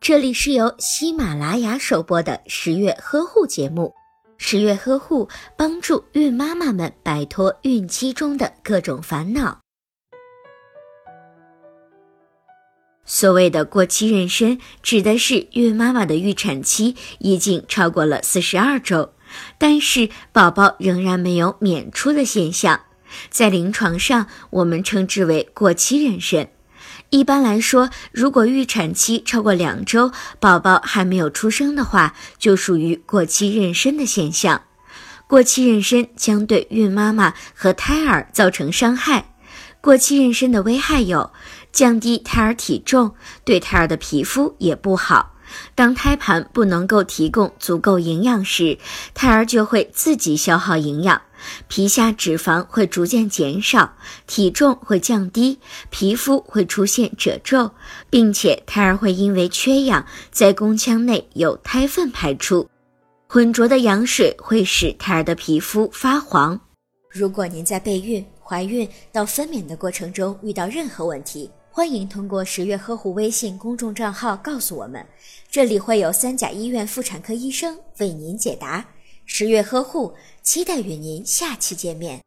这里是由喜马拉雅首播的十月呵护节目。十月呵护帮助孕妈妈们摆脱孕期中的各种烦恼。所谓的过期妊娠，指的是孕妈妈的预产期已经超过了四十二周，但是宝宝仍然没有娩出的现象，在临床上我们称之为过期妊娠。一般来说，如果预产期超过两周，宝宝还没有出生的话，就属于过期妊娠的现象。过期妊娠将对孕妈妈和胎儿造成伤害。过期妊娠的危害有：降低胎儿体重，对胎儿的皮肤也不好。当胎盘不能够提供足够营养时，胎儿就会自己消耗营养，皮下脂肪会逐渐减少，体重会降低，皮肤会出现褶皱，并且胎儿会因为缺氧，在宫腔内有胎粪排出。浑浊的羊水会使胎儿的皮肤发黄。如果您在备孕、怀孕到分娩的过程中遇到任何问题，欢迎通过十月呵护微信公众账号告诉我们，这里会有三甲医院妇产科医生为您解答。十月呵护，期待与您下期见面。